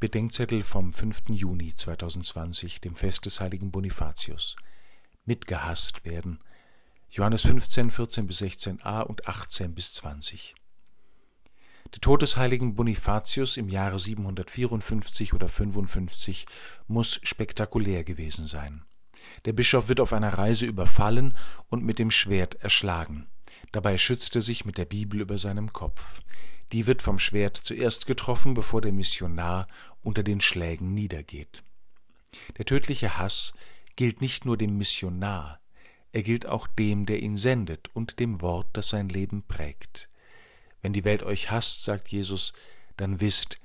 Bedenkzettel vom 5. Juni 2020, dem Fest des heiligen Bonifatius. Mitgehasst werden. Johannes 15, 14 bis 16a und 18 bis 20. Der Tod des heiligen Bonifatius im Jahre 754 oder 55 muss spektakulär gewesen sein. Der Bischof wird auf einer Reise überfallen und mit dem Schwert erschlagen. Dabei schützt er sich mit der Bibel über seinem Kopf. Die wird vom Schwert zuerst getroffen, bevor der Missionar unter den Schlägen niedergeht. Der tödliche Hass gilt nicht nur dem Missionar, er gilt auch dem, der ihn sendet und dem Wort, das sein Leben prägt. Wenn die Welt euch hasst, sagt Jesus, dann wisst,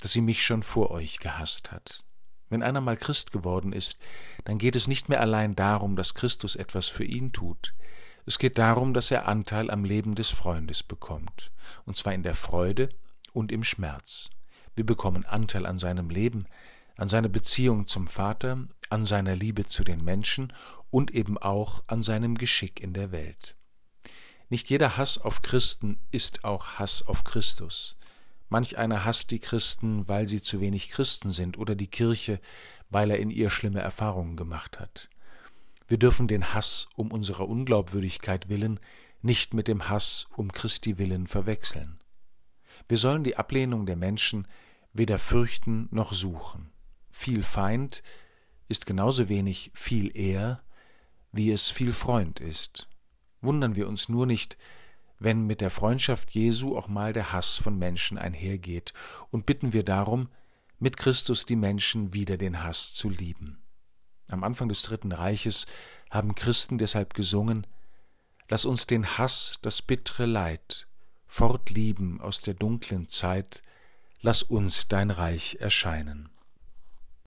dass sie mich schon vor euch gehasst hat. Wenn einer mal Christ geworden ist, dann geht es nicht mehr allein darum, dass Christus etwas für ihn tut. Es geht darum, dass er Anteil am Leben des Freundes bekommt, und zwar in der Freude und im Schmerz. Wir bekommen Anteil an seinem Leben, an seiner Beziehung zum Vater, an seiner Liebe zu den Menschen und eben auch an seinem Geschick in der Welt. Nicht jeder Hass auf Christen ist auch Hass auf Christus. Manch einer hasst die Christen, weil sie zu wenig Christen sind, oder die Kirche, weil er in ihr schlimme Erfahrungen gemacht hat. Wir dürfen den Hass um unserer Unglaubwürdigkeit willen nicht mit dem Hass um Christi willen verwechseln. Wir sollen die Ablehnung der Menschen weder fürchten noch suchen. Viel Feind ist genauso wenig viel Ehr, wie es viel Freund ist. Wundern wir uns nur nicht, wenn mit der Freundschaft Jesu auch mal der Hass von Menschen einhergeht, und bitten wir darum, mit Christus die Menschen wieder den Hass zu lieben. Am Anfang des Dritten Reiches haben Christen deshalb gesungen Lass uns den Hass, das bittere Leid, fortlieben aus der dunklen Zeit, lass uns dein Reich erscheinen.